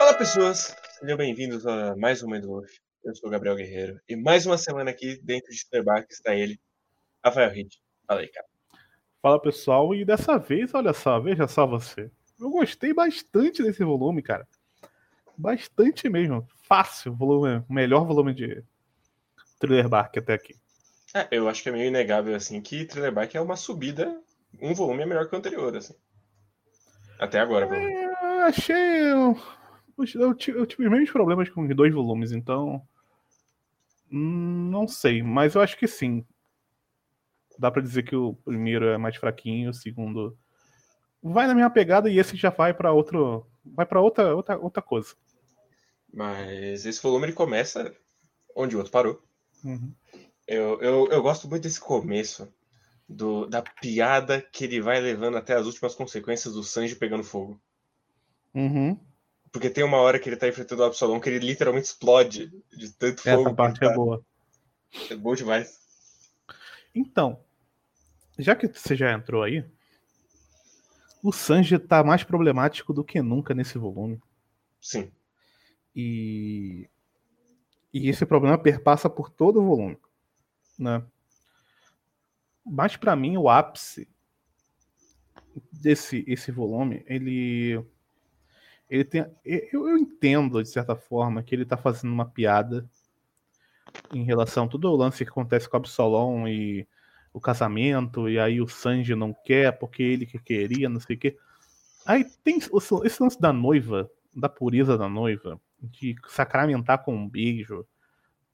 Olá, pessoas! Sejam bem-vindos a mais um Wolf. Eu sou o Gabriel Guerreiro. E mais uma semana aqui dentro de Starbucks está ele, Rafael Reed. Fala aí, cara. Fala, pessoal. E dessa vez, olha só, veja só você. Eu gostei bastante desse volume, cara. Bastante mesmo. Fácil. Volume, melhor volume de Thriller Bark até aqui. É, eu acho que é meio inegável, assim, que Thriller Bark é uma subida. Um volume é melhor que o anterior, assim. Até agora, pelo menos. É, achei. Eu, eu, eu tive os mesmos problemas com dois volumes, então. Hum, não sei, mas eu acho que sim. Dá para dizer que o primeiro é mais fraquinho, o segundo vai na minha pegada e esse já vai para outro, vai para outra, outra outra coisa. Mas esse volume ele começa onde o outro parou. Uhum. Eu, eu, eu gosto muito desse começo do, da piada que ele vai levando até as últimas consequências do Sanji pegando fogo. Uhum. Porque tem uma hora que ele tá enfrentando o Absalom que ele literalmente explode de tanto fogo. Essa parte é tá... boa. É bom demais. Então, já que você já entrou aí, o Sanji tá mais problemático do que nunca nesse volume. Sim. E, e esse problema perpassa por todo o volume, né? Mas para mim o ápice desse esse volume, ele ele tem eu, eu entendo de certa forma que ele tá fazendo uma piada em relação a todo o lance que acontece com o Absolom e o casamento, e aí o Sanji não quer porque ele que queria, não sei o quê. Aí tem esse lance da noiva, da pureza da noiva, de sacramentar com um beijo.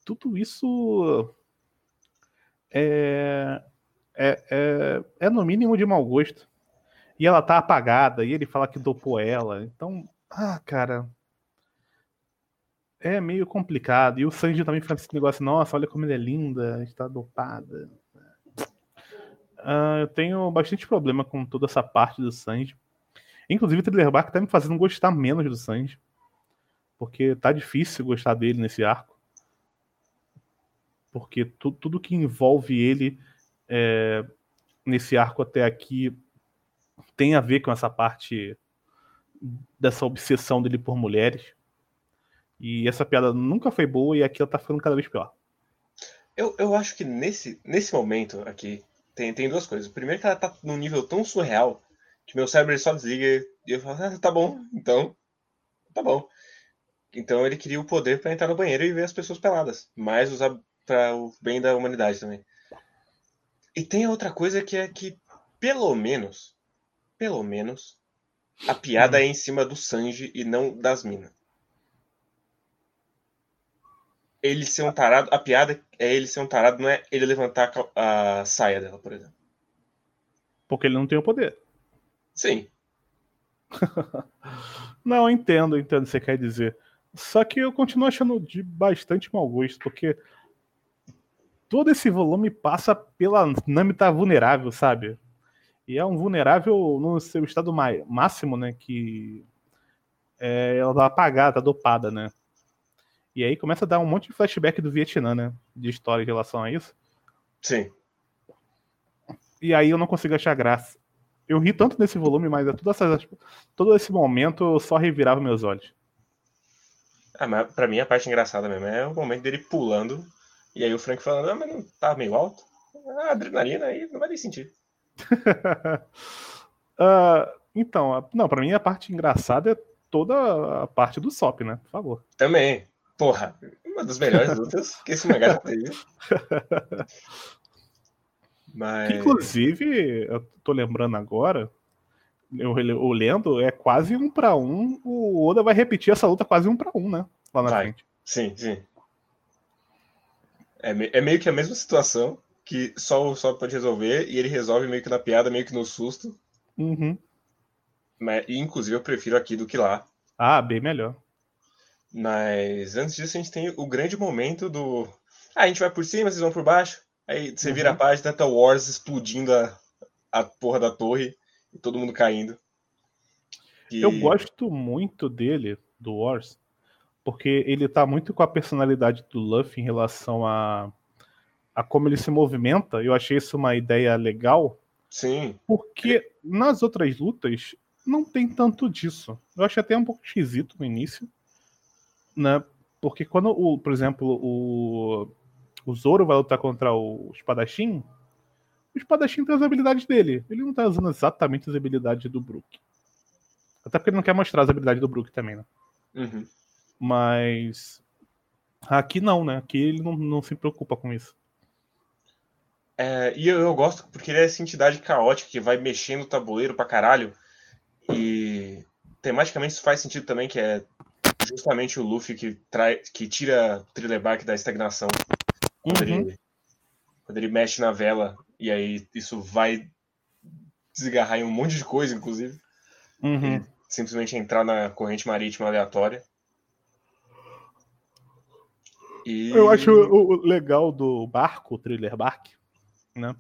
Tudo isso é, é, é, é no mínimo de mau gosto. E ela tá apagada, e ele fala que dopou ela. Então, ah, cara. É meio complicado. E o Sanji também fala esse negócio, nossa, olha como ela é linda, está dopada. Uh, eu tenho bastante problema com toda essa parte do Sanji. Inclusive, o Thriller Bark tá me fazendo gostar menos do Sanji. Porque tá difícil gostar dele nesse arco. Porque tu, tudo que envolve ele é, nesse arco até aqui tem a ver com essa parte dessa obsessão dele por mulheres. E essa piada nunca foi boa e aqui ela tá ficando cada vez pior. Eu, eu acho que nesse, nesse momento aqui, tem, tem duas coisas. Primeiro que ela tá num nível tão surreal que meu cérebro só desliga e eu falo, ah, tá bom, então. Tá bom. Então ele queria o poder para entrar no banheiro e ver as pessoas peladas, mas usar para o bem da humanidade também. E tem outra coisa que é que, pelo menos, pelo menos, a piada hum. é em cima do Sanji e não das minas. ele ser um tarado, a piada é ele ser um tarado, não é ele levantar a, a saia dela, por exemplo. Porque ele não tem o poder. Sim. não, eu entendo, eu entendo o que você quer dizer. Só que eu continuo achando de bastante mau gosto, porque todo esse volume passa pela Nami tá vulnerável, sabe? E é um vulnerável no seu estado máximo, né? Que é, ela tá apagada, tá dopada, né? E aí começa a dar um monte de flashback do Vietnã, né? De história em relação a isso. Sim. E aí eu não consigo achar graça. Eu ri tanto nesse volume, mas é essas, todo esse momento eu só revirava meus olhos. Ah, mas pra mim a parte engraçada mesmo é o momento dele pulando. E aí o Frank falando, ah, mas não tá meio alto? Ah, adrenalina aí não vai nem sentir. uh, então, não, pra mim a parte engraçada é toda a parte do SOP, né? Por favor. Também. Porra, uma das melhores lutas que esse mangá teve. Mas... Inclusive, eu tô lembrando agora, eu, eu lendo, é quase um para um. O Oda vai repetir essa luta quase um para um, né? Lá na vai. frente. Sim, sim. É, é, meio que a mesma situação que só o pode resolver e ele resolve meio que na piada, meio que no susto. Uhum. Mas, inclusive, eu prefiro aqui do que lá. Ah, bem melhor. Mas antes disso, a gente tem o grande momento do. Ah, a gente vai por cima, vocês vão por baixo. Aí você vira a uhum. página, tá Wars explodindo a, a porra da torre e todo mundo caindo. E... Eu gosto muito dele, do Wars, porque ele tá muito com a personalidade do Luffy em relação a, a como ele se movimenta. Eu achei isso uma ideia legal, Sim. Porque nas outras lutas não tem tanto disso. Eu achei até um pouco esquisito no início, né? Porque quando, o, por exemplo, o, o Zoro vai lutar contra o espadachim, o espadachim tem as habilidades dele. Ele não tá usando exatamente as habilidades do Brook. Até porque ele não quer mostrar as habilidades do Brook também, né? Uhum. Mas aqui não, né? Aqui ele não, não se preocupa com isso. É, e eu, eu, gosto porque ele é essa entidade caótica que vai mexendo o tabuleiro pra caralho. E tematicamente isso faz sentido também, que é justamente o Luffy que, trai, que tira Bark da estagnação. Quando, uhum. ele, quando ele mexe na vela, e aí isso vai desgarrar em um monte de coisa, inclusive. Uhum. simplesmente entrar na corrente marítima aleatória. E... Eu acho o legal do barco, o Thriller Bark, né?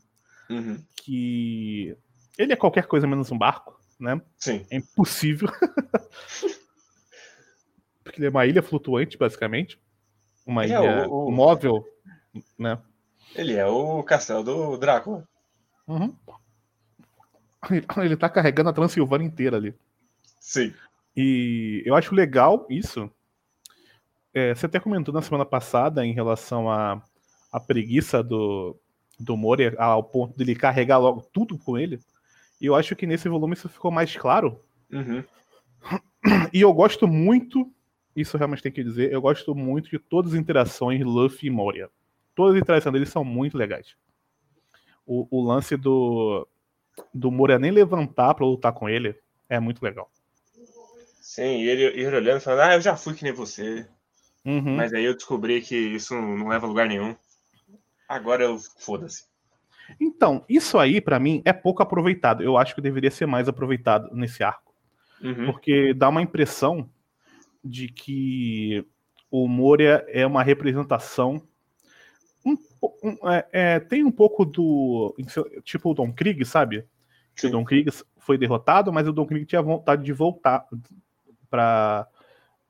Uhum. Que ele é qualquer coisa menos um barco, né? Sim. É impossível. Porque ele é uma ilha flutuante, basicamente. Uma ele é ilha é o, o... móvel, né? Ele é o castelo do Drácula. Uhum. Ele tá carregando a Transilvânia inteira ali. Sim. E eu acho legal isso. É, você até comentou na semana passada em relação à a, preguiça do, do Moria ao ponto de ele carregar logo tudo com ele. E eu acho que nesse volume isso ficou mais claro. Uhum. E eu gosto muito, isso realmente tem que dizer, eu gosto muito de todas as interações Luffy e Moria. Todas as interações deles são muito legais. O, o lance do, do Moria nem levantar para lutar com ele é muito legal. Sim, e ele, ele olhando e falando, ah, eu já fui que nem você. Uhum. Mas aí eu descobri que isso não leva a lugar nenhum. Agora eu foda-se. Então, isso aí, para mim, é pouco aproveitado. Eu acho que deveria ser mais aproveitado nesse arco. Uhum. Porque dá uma impressão de que o Moria é uma representação. Um, um, é, é, tem um pouco do. Tipo o Don Krieg, sabe? Que o Don Krieg foi derrotado, mas o Don Krieg tinha vontade de voltar para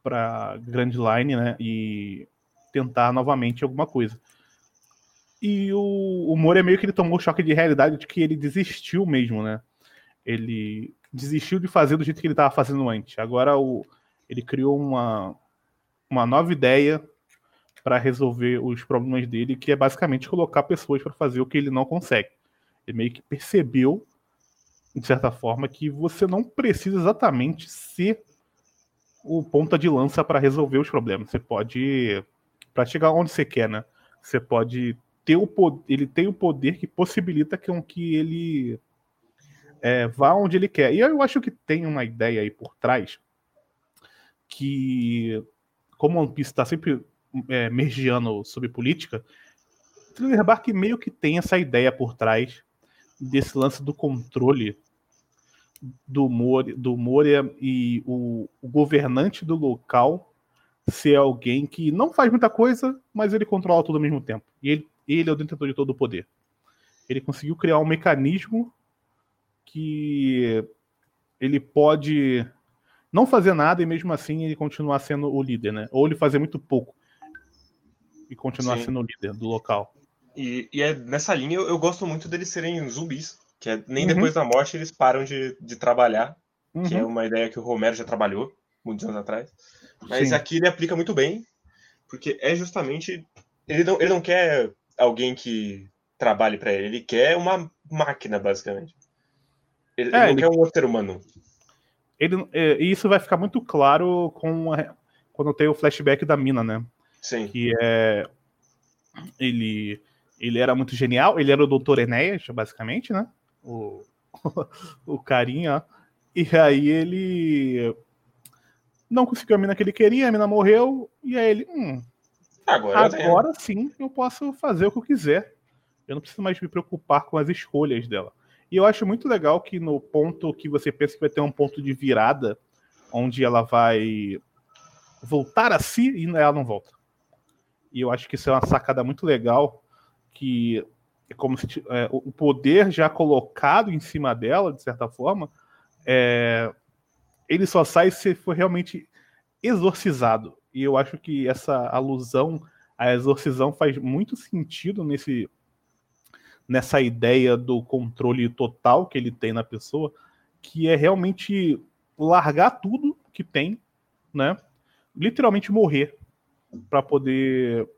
para Grand Line, né? E tentar novamente alguma coisa. E o, o Moura meio que ele tomou choque de realidade de que ele desistiu mesmo, né? Ele desistiu de fazer do jeito que ele estava fazendo antes. Agora o, ele criou uma, uma nova ideia para resolver os problemas dele, que é basicamente colocar pessoas para fazer o que ele não consegue. Ele meio que percebeu, de certa forma, que você não precisa exatamente ser o ponta de lança para resolver os problemas. Você pode, para chegar onde você quer, né? Você pode ter o poder, ele tem o poder que possibilita com que ele é, vá onde ele quer. E eu acho que tem uma ideia aí por trás que, como One Piece está sempre é, mergeando sobre política, Thriller Bark meio que tem essa ideia por trás desse lance do controle do Moria, do Moria e o, o governante do local ser alguém que não faz muita coisa, mas ele controla tudo ao mesmo tempo. E ele, ele é o detentor de todo o poder. Ele conseguiu criar um mecanismo que ele pode não fazer nada e mesmo assim ele continuar sendo o líder, né? Ou ele fazer muito pouco e continuar Sim. sendo o líder do local. E, e é nessa linha eu, eu, gosto muito deles serem zumbis, que é, nem uhum. depois da morte eles param de, de trabalhar, uhum. que é uhum. uma ideia que o Romero já trabalhou muitos anos atrás. Mas Sim. aqui ele aplica muito bem, porque é justamente ele não, ele não quer alguém que trabalhe para ele, ele quer uma máquina, basicamente. Ele, é, ele não ele... quer um outro ser humano. Ele, é, e isso vai ficar muito claro com a, quando tem o flashback da mina, né? Sim. Que é. Ele, ele era muito genial, ele era o Dr. Enéas, basicamente, né? O, o carinha. E aí ele não conseguiu a mina que ele queria, a mina morreu, e aí ele. Hum, agora, agora sim eu posso fazer o que eu quiser. Eu não preciso mais me preocupar com as escolhas dela. E eu acho muito legal que no ponto que você pensa que vai ter um ponto de virada, onde ela vai voltar a si e ela não volta. E eu acho que isso é uma sacada muito legal, que é como se é, o poder já colocado em cima dela, de certa forma, é, ele só sai se for realmente exorcizado. E eu acho que essa alusão à exorcisão faz muito sentido nesse nessa ideia do controle total que ele tem na pessoa, que é realmente largar tudo que tem, né? Literalmente morrer para poder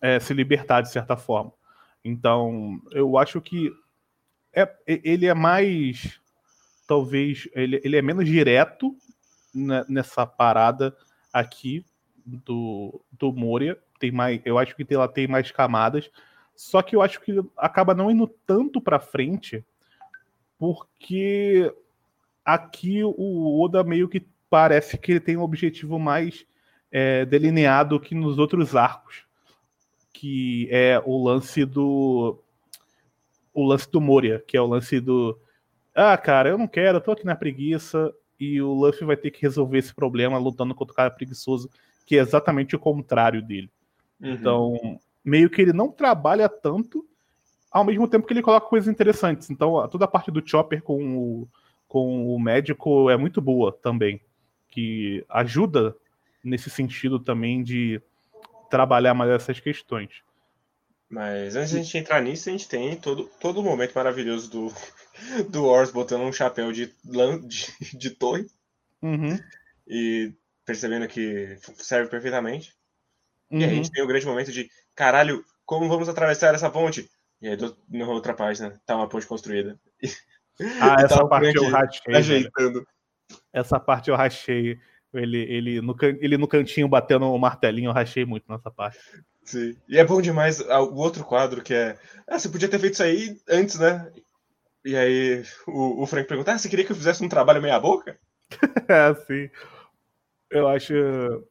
é, se libertar de certa forma. Então, eu acho que é, ele é mais. Talvez. Ele, ele é menos direto nessa parada aqui do, do Moria. Tem mais, eu acho que ela tem mais camadas. Só que eu acho que acaba não indo tanto para frente, porque aqui o Oda meio que parece que ele tem um objetivo mais é, delineado que nos outros arcos, que é o lance do o lance do Moria, que é o lance do ah, cara, eu não quero, eu tô aqui na preguiça e o Luffy vai ter que resolver esse problema lutando contra o cara preguiçoso, que é exatamente o contrário dele. Uhum. Então, meio que ele não trabalha tanto, ao mesmo tempo que ele coloca coisas interessantes. Então, toda a parte do Chopper com o, com o médico é muito boa também, que ajuda nesse sentido também de trabalhar mais essas questões. Mas antes de a gente entrar nisso, a gente tem todo, todo o momento maravilhoso do, do Ors botando um chapéu de, de, de torre uhum. e percebendo que serve perfeitamente. Uhum. E aí a gente tem o grande momento de caralho, como vamos atravessar essa ponte? E aí, do, na outra página, tá uma ponte construída. Ah, essa tá parte eu rachei. Ajeitando. Essa parte eu rachei. Ele, ele, no, ele no cantinho batendo o martelinho, eu rachei muito nessa parte. Sim. E é bom demais o outro quadro que é. Ah, você podia ter feito isso aí antes, né? E aí o, o Frank pergunta: ah, você queria que eu fizesse um trabalho meia-boca? é, sim. Eu acho.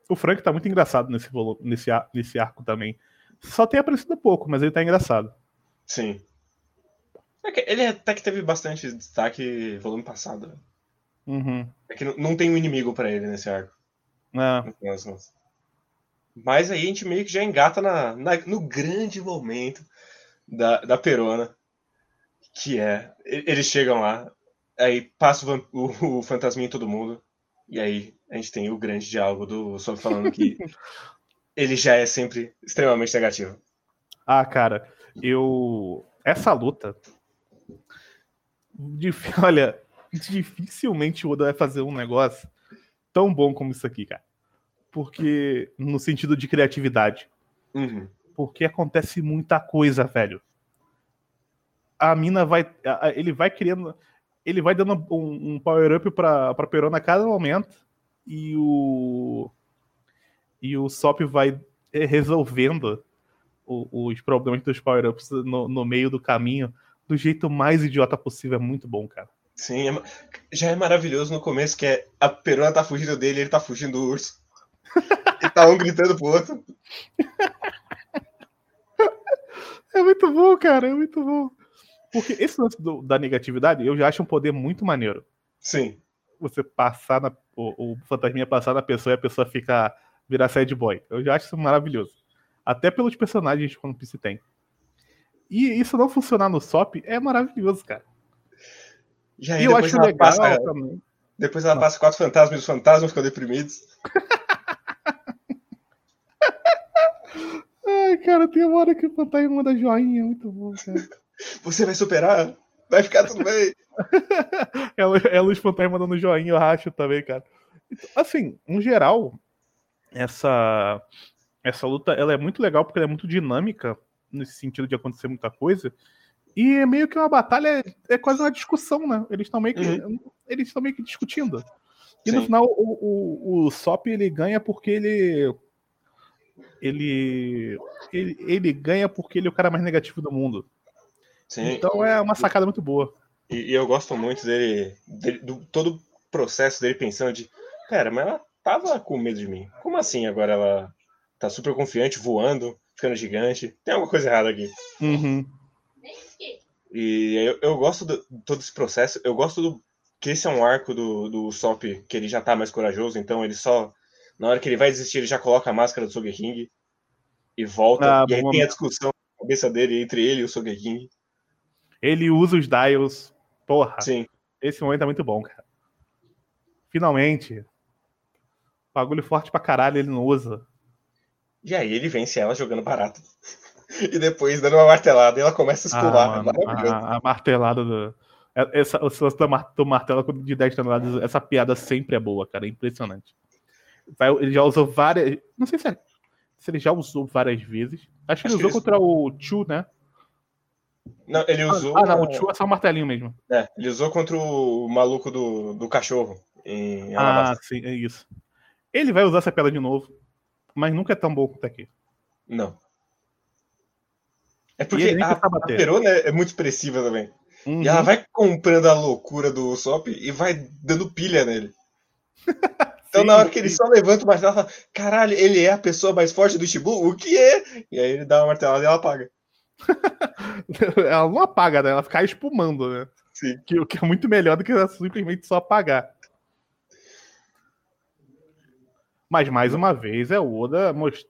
O Frank tá muito engraçado nesse, nesse, nesse arco também. Só tem aparecido pouco, mas ele tá engraçado. Sim. É ele até que teve bastante destaque volume passado. Uhum. É que não tem um inimigo para ele nesse arco. É. Mas aí a gente meio que já engata na, na, no grande momento da, da Perona. Que é. Eles chegam lá, aí passa o, o, o fantasminha em todo mundo. E aí a gente tem o grande diálogo do Sob falando que ele já é sempre extremamente negativo. Ah, cara, eu. Essa luta. Olha, dificilmente o Oda vai fazer um negócio tão bom como isso aqui, cara. Porque. No sentido de criatividade. Uhum. Porque acontece muita coisa, velho. A mina vai. Ele vai criando. Ele vai dando um, um power-up pra, pra Perona a cada momento. E o. E o Sop vai resolvendo os problemas dos power-ups no, no meio do caminho do jeito mais idiota possível. É muito bom, cara. Sim, é, já é maravilhoso no começo que é, a perona tá fugindo dele ele tá fugindo do urso. e tá um gritando pro outro. É muito bom, cara, é muito bom. Porque esse lance do, da negatividade eu já acho um poder muito maneiro. Sim. Você passar na. O, o fantasminha passar na pessoa e a pessoa ficar. virar sad boy. Eu já acho isso maravilhoso. Até pelos personagens que o One Piece tem. E isso não funcionar no SOP é maravilhoso, cara. E aí, e eu acho legal passa, também. Depois ela passa quatro fantasmas e os fantasmas ficam deprimidos. Ai, cara, tem uma hora que o fantasma manda joinha, é muito bom, cara. Você vai superar, vai ficar tudo bem. ela, ela os fantasmas mandando joinha, eu racho também, cara. Assim, em geral, essa essa luta ela é muito legal porque ela é muito dinâmica nesse sentido de acontecer muita coisa. E é meio que uma batalha, é quase uma discussão, né? Eles estão meio que uhum. eles estão meio que discutindo. E Sim. no final o, o, o Sop ele ganha porque ele, ele ele ele ganha porque ele é o cara mais negativo do mundo. Sim. Então é uma sacada muito boa. E, e eu gosto muito dele, dele, do todo o processo dele pensando de, cara, mas ela tava com medo de mim. Como assim agora ela tá super confiante, voando, ficando gigante? Tem alguma coisa errada aqui. Uhum. E eu, eu gosto de todo esse processo. Eu gosto do que esse é um arco do, do Sop que ele já tá mais corajoso, então ele só. Na hora que ele vai desistir, ele já coloca a máscara do Sogeking e volta. Ah, e aí tem a discussão na cabeça dele entre ele e o Sogeking. Ele usa os dials. Porra. Sim. Esse momento é muito bom, cara. Finalmente. Bagulho forte pra caralho, ele não usa. E aí ele vence ela jogando barato. E depois dando uma martelada e ela começa a espular. Ah, é mano, maravilhoso. a, a martelada do. é, Essa, o lance do mar- do martelo de 10 toneladas, essa piada sempre é boa, cara. É impressionante. Ele já usou várias. Não sei se, é- se ele já usou várias vezes. Acho que Acho ele que usou ele- contra o Chu, né? Não, ele usou. Ah, não, o Chu é só um martelinho mesmo. é, ele usou contra o maluco do, do cachorro em Ah, sim, é isso. Ele vai usar essa piada de novo, mas nunca é tão bom quanto aqui. Não. É porque a, a. Perona é muito expressiva também. Uhum. E ela vai comprando a loucura do Sop e vai dando pilha nele. Então, Sim, na hora que ele sim. só levanta o martelo, ela fala: Caralho, ele é a pessoa mais forte do Shibu? O que é? E aí ele dá uma martelada e ela apaga. ela não apaga, né? Ela fica espumando, né? Sim. Que, o que é muito melhor do que ela simplesmente só apagar. Mas mais uma vez é o Oda most...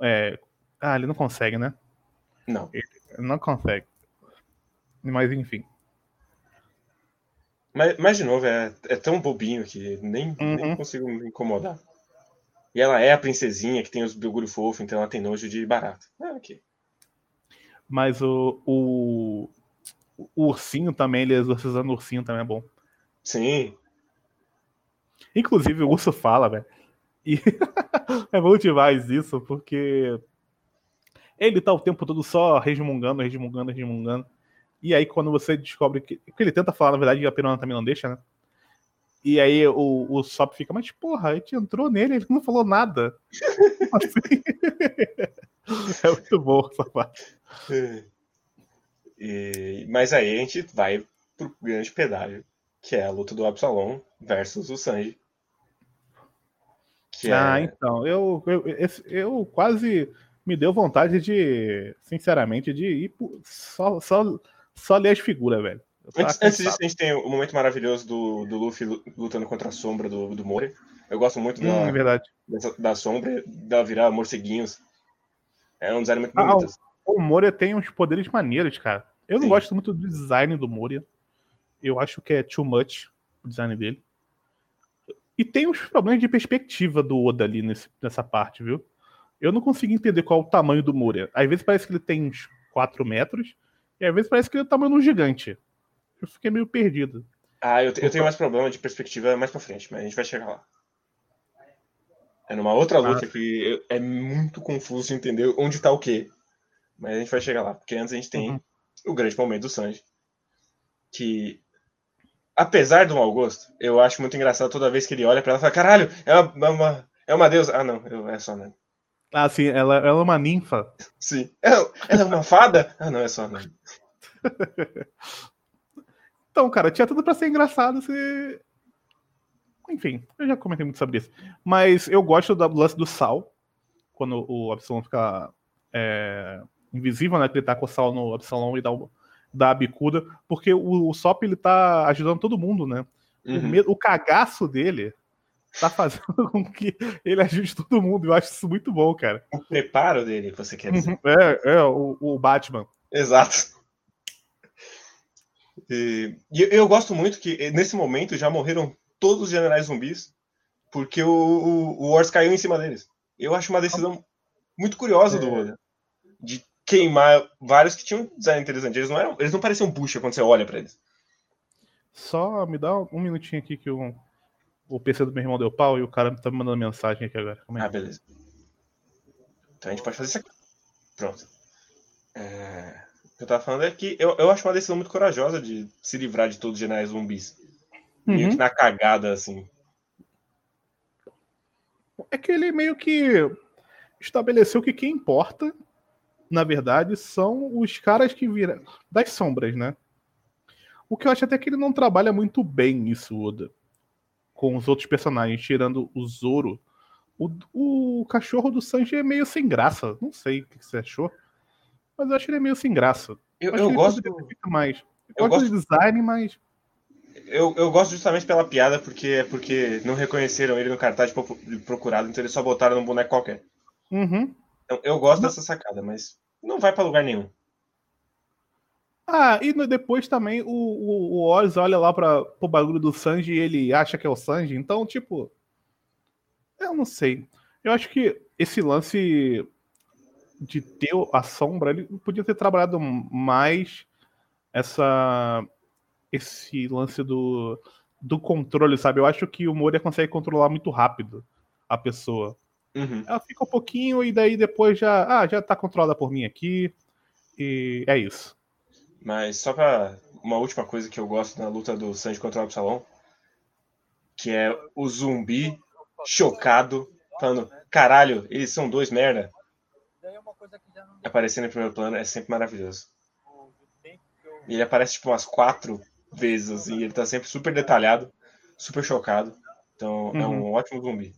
é... Ah, ele não consegue, né? Não. Ele não consegue. Mas enfim. Mas, mas de novo, é, é tão bobinho que nem, nem Uhum. consigo me incomodar. E ela é a princesinha que tem os bagulho fofo, então ela tem nojo de barato. Ah, ok. Mas o, o, o ursinho também, ele exorcizando o ursinho também é bom. Sim. Inclusive, o urso fala, velho. E é bom demais isso, porque ele tá o tempo todo só resmungando, resmungando, resmungando. E aí, quando você descobre que. que ele tenta falar, na verdade, a Perona também não deixa, né? E aí o, o Sop fica, mas porra, a gente entrou nele, ele não falou nada. Assim? é muito bom essa parte. E- mas aí a gente vai pro grande pedágio, que é a luta do Absalom versus o Sanji. Ah, é... então, eu, eu, esse- eu quase me deu vontade de, sinceramente, de ir só, só, só ler as figuras, velho. Antes, antes disso, a gente tem o momento maravilhoso do, do Luffy lu- lutando contra a sombra do, do Moria. Eu gosto muito Hum, da, é verdade. dessa- da sombra, dela virar morceguinhos. É um design muito Ah, bonito. assim. O Moria tem uns poderes maneiros, cara. Eu não Sim. gosto muito do design do Moria. Eu acho que é too much o design dele. E tem uns problemas de perspectiva do Oda ali nesse- nessa parte, viu? Eu não consigo entender qual é o tamanho do Moria. Às vezes parece que ele tem uns 4 metros, e às vezes parece que ele é o tamanho de um gigante. Eu fiquei meio perdido. Ah, eu, eu tenho mais problema de perspectiva mais pra frente, mas a gente vai chegar lá. É numa outra luta Ah. que é muito confuso entender onde tá o quê. Mas a gente vai chegar lá, porque antes a gente tem Uhum. o grande momento do Sanji. Que, apesar do mau gosto, eu acho muito engraçado toda vez que ele olha pra ela e fala: caralho, é uma, é uma, é uma deusa. Ah, não, eu- é só Nami. Ah, sim, ela, ela é uma ninfa. Sim. Ela, ela é uma fada? Ah, não, é só Nami. Então, cara, tinha tudo pra ser engraçado se. Enfim, eu já comentei muito sobre isso. Mas eu gosto do lance do sal. Quando o Absalom fica é, invisível, né? Que ele tá com o sal no Absalom e dá, o- dá a bicuda. Porque o, o Sop, ele tá ajudando todo mundo, né? O, Uhum. me- o cagaço dele tá fazendo com que ele ajude todo mundo. Eu acho isso muito bom, cara. O preparo dele, você quer dizer. É, é, o, o Batman. Exato. E, e eu, eu gosto muito que nesse momento já morreram todos os generais zumbis porque o, o, o Wars caiu em cima deles. Eu acho uma decisão muito curiosa do Oda de queimar vários que tinham design interessante. Eles não eram, eles não pareciam bucha quando você olha pra eles. Só me dá um minutinho aqui que o, o PC do meu irmão deu pau e o cara tá me mandando mensagem aqui agora. Aí. Ah, beleza. Então a gente pode fazer isso aqui. Pronto. É, o que eu tava falando é que eu, eu acho uma decisão muito corajosa de se livrar de todos os generais zumbis. Meio Uhum. que na cagada, assim. É que ele meio que estabeleceu que quem importa, na verdade, são os caras que viram das sombras, né? O que eu acho até que ele não trabalha muito bem isso, Oda. Com os outros personagens, tirando o Zoro. O, o cachorro do Sanji é meio sem graça. Não sei o que você achou. Mas eu acho ele meio sem graça. Eu, eu gosto. mais. Eu Eu, gosto do design, mas. Eu, eu gosto justamente pela piada, porque é porque não reconheceram ele no cartaz de procurado, então eles só botaram num boneco qualquer. Uhum. Então, eu gosto dessa sacada, mas não vai pra lugar nenhum. Ah, e no- depois também o, o, o Oz olha lá para o bagulho do Sanji e ele acha que é o Sanji. Então, tipo. Eu não sei. Eu acho que esse lance de ter a sombra, ele podia ter trabalhado mais essa esse lance do, do controle, sabe? Eu acho que o Moria consegue controlar muito rápido a pessoa. Uhum. Ela fica um pouquinho e daí depois já, ah, já tá controlada por mim aqui. E é isso. Mas só pra uma última coisa que eu gosto na luta do Sanji contra o Absalom, que é o zumbi chocado, falando, caralho, eles são dois merda. Aparecendo em primeiro plano é sempre maravilhoso. E ele aparece tipo umas quatro vezes, assim, ele tá sempre super detalhado, super chocado. Então é um Uhum. ótimo zumbi.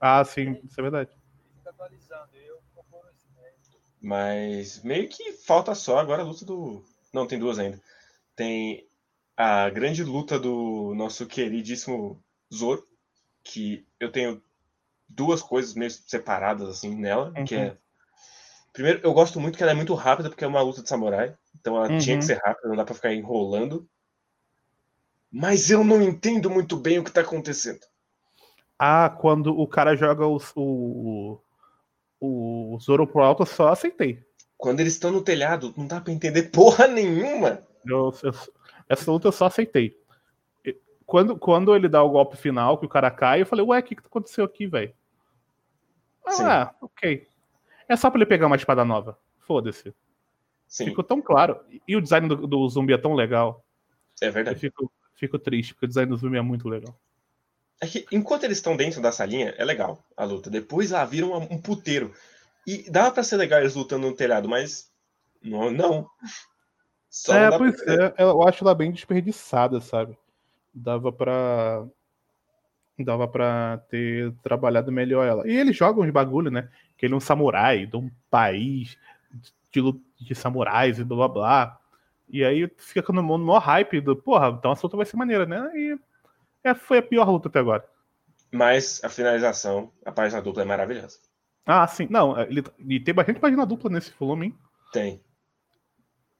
Ah, sim, isso é verdade. Mas meio que falta só agora a luta do. Não, tem duas ainda. Tem a grande luta do nosso queridíssimo Zoro, que eu tenho duas coisas meio separadas assim nela, que Uhum. é Primeiro, eu gosto muito que ela é muito rápida porque é uma luta de samurai, então ela Uhum. tinha que ser rápida, não dá pra ficar enrolando. Mas eu não entendo muito bem o que tá acontecendo. Ah, quando o cara joga o, o, o, o Zoro pro alto, eu só aceitei. Quando eles estão no telhado, não dá pra entender porra nenhuma. Eu- eu- essa luta eu só aceitei. Quando, quando ele dá o golpe final, que o cara cai, eu falei, ué, o que, que aconteceu aqui, velho? Sim. Ah, ok. É só pra ele pegar uma espada nova. Foda-se. Sim, Ficou tão claro. E o design do, do zumbi é tão legal. é Eu verdade. fico, fico triste, porque o design do zumbi é muito legal. É que enquanto eles estão dentro da salinha, é legal a luta. Depois lá viram um puteiro. E dava pra ser legal eles lutando no telhado, mas. Não. não. Só é, não dá pra pois entender. é, eu acho ela bem desperdiçada, sabe? Dava pra. Dava pra ter trabalhado melhor ela. E eles jogam uns bagulho, né? Que ele é um samurai de um país de, de samurais e blá blá blá. E aí fica no no maior hype do, porra, então essa luta vai ser maneira, né? E é, foi a pior luta até agora. Mas a finalização, a página dupla é maravilhosa. Ah, sim. Não, ele, e tem bastante página dupla nesse volume, hein? Tem.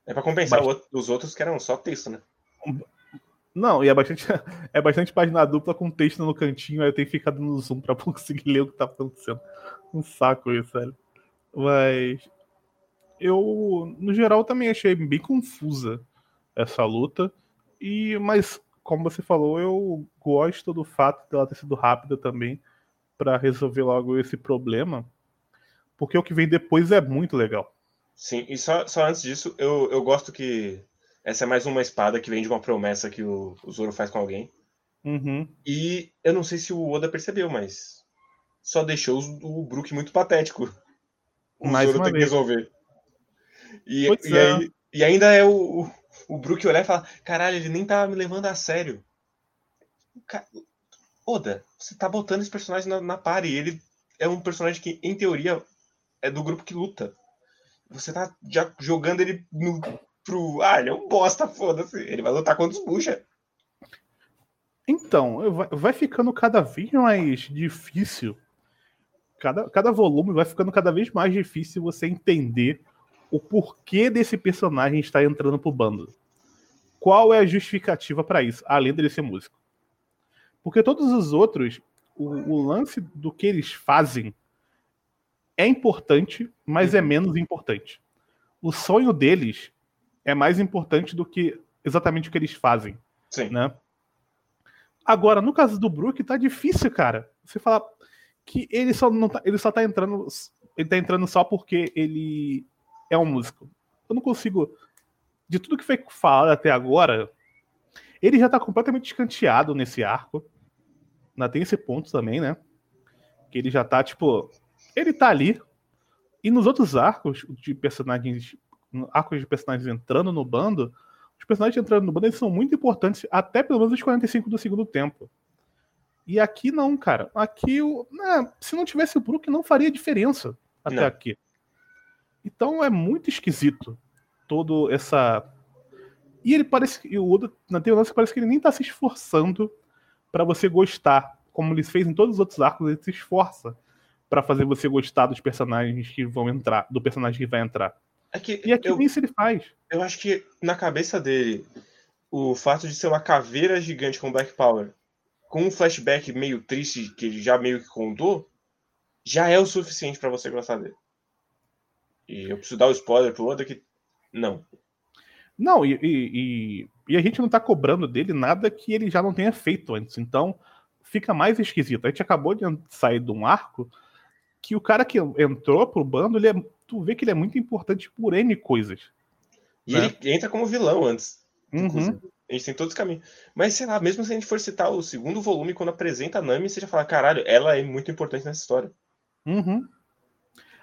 É pra compensar o outro- os outros que eram só texto, né? Não, e é bastante, é bastante página dupla com texto no cantinho, aí eu tenho que ficar dando zoom pra conseguir ler o que tá acontecendo. Um saco isso, velho. Mas eu, no geral, também achei bem confusa essa luta. E, mas, como você falou, eu gosto do fato dela ter sido rápida também pra resolver logo esse problema. Porque o que vem depois é muito legal. Sim, e só, só antes disso, eu, eu gosto que essa é mais uma espada que vem de uma promessa que o, o Zoro faz com alguém. Uhum. E eu não sei se o Oda percebeu, mas só deixou os- o Brook muito patético. O Mais Zoro uma tem que vez. resolver. E, e, é. aí, e ainda é o, o, Brook olhar e falar: caralho, ele nem tava me levando a sério. Oda, você tá botando esse personagem na, na party. Ele é um personagem que, em teoria, é do grupo que luta. Você tá já jogando ele no, pro. Ah, ele é um bosta, foda-se. Ele vai lutar contra os bucha. Então, vai- vai ficando cada vez mais difícil. Cada, cada volume vai ficando cada vez mais difícil você entender o porquê desse personagem estar entrando pro bando. Qual é a justificativa para isso, além dele ser músico? Porque todos os outros, o, o lance do que eles fazem é importante, mas é menos importante. O sonho deles é mais importante do que exatamente o que eles fazem Sim. né? Agora, no caso do Brook, tá difícil, cara. Você falar que ele só não tá, ele só tá entrando, ele tá entrando só porque ele é um músico. Eu não consigo de tudo que foi falado até agora, ele já tá completamente escanteado nesse arco. Ainda tem esse ponto também, né? Que ele já tá tipo, ele tá ali e nos outros arcos de personagens, arcos de personagens entrando no bando, os personagens entrando no bando eles são muito importantes até pelo menos os 45 do segundo tempo. E aqui não, cara. Aqui, o- né, se não tivesse o Brook, não faria diferença até Não. aqui. Então é muito esquisito todo essa. E ele parece que. O Oda, na teoria, parece que ele nem tá se esforçando pra você gostar. Como ele fez em todos os outros arcos, ele se esforça pra fazer você gostar dos personagens que vão entrar, do personagem que vai entrar. É que E aqui eu, nem isso ele faz. eu acho que na cabeça dele, o fato de ser uma caveira gigante com Black Power, com um flashback meio triste que ele já meio que contou, já é o suficiente para você gostar dele. E eu preciso dar o spoiler pro Oda que não. Não, e, e, e, a gente não tá cobrando dele nada que ele já não tenha feito antes. Então, fica mais esquisito. A gente acabou de sair de um arco que o cara que entrou pro bando, ele é, tu vê que ele é muito importante por N coisas. E né? ele entra como vilão antes. Uhum. A gente tem todos os caminhos. Mas, sei lá, mesmo se a gente for citar o segundo volume, quando apresenta a Nami, você já fala, caralho, ela é muito importante nessa história. Uhum.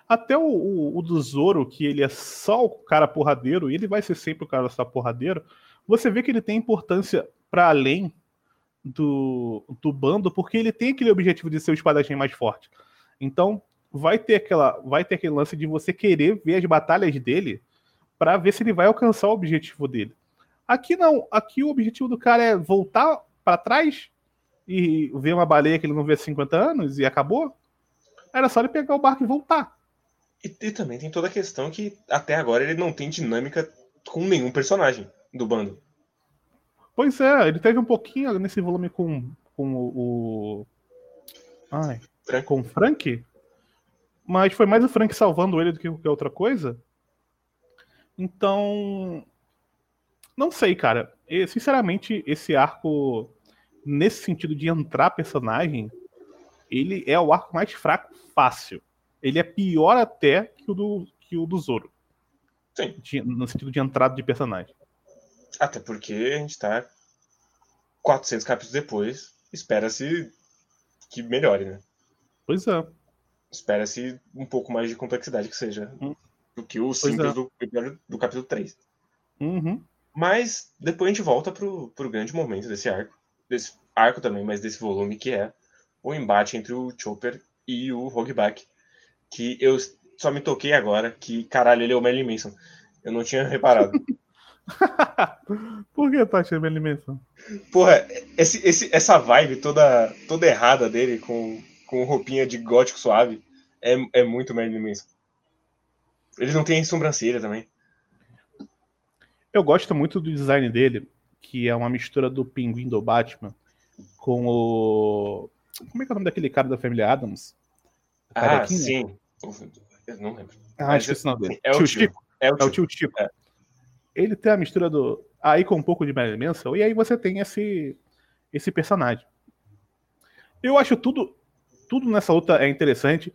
Até o, o, o, do Zoro, que ele é só o cara porradeiro, e ele vai ser sempre o cara só porradeiro, você vê que ele tem importância para além do, do bando, porque ele tem aquele objetivo de ser o espadachim mais forte. Então, vai ter aquela, vai ter aquele lance de você querer ver as batalhas dele para ver se ele vai alcançar o objetivo dele. Aqui não, aqui o objetivo do cara é voltar para trás e ver uma baleia que ele não vê há 50 anos e acabou. Era só ele pegar o barco e voltar. E, e também tem toda a questão que até agora ele não tem dinâmica com nenhum personagem do bando. Pois é, ele teve um pouquinho nesse volume com, com o. o... Ai, Frank. com o Frank. Mas foi mais o Frank salvando ele do que qualquer outra coisa. Então. Não sei, cara. E, sinceramente, esse arco, nesse sentido de entrar personagem, ele é o arco mais fraco fácil. Ele é pior até que o do, que o do Zoro. Sim. De, no sentido de entrada de personagem. Até porque a gente tá 400 capítulos depois, espera-se que melhore, né? Pois é. Espera-se um pouco mais de complexidade que seja hum. do que o simples é. do, do capítulo 3. Uhum. Mas depois a gente volta pro, pro grande momento desse arco. Desse arco também, mas desse volume, que é o embate entre o Chopper e o Hogback. Que eu só me toquei agora que, caralho, ele é o Merlin Manson. Eu não tinha reparado. Por que tá achando Merlin Manson? Porra, esse, esse, essa vibe toda, toda errada dele, com, com roupinha de gótico suave, é, é muito Merlin Manson. Ele não tem sobrancelha também. Eu gosto muito do design dele, que é uma mistura do pinguim do Batman com o. Como é que é o nome daquele cara da família Adams? Ah, sim. Eu não lembro. Ah, esqueci o nome dele. É o tio Chico. É o tio, é o tio Chico. É. Ele tem a mistura do. Aí com um pouco de Marilyn Manson, e aí você tem esse, esse personagem. Eu acho tudo, tudo nessa luta é interessante.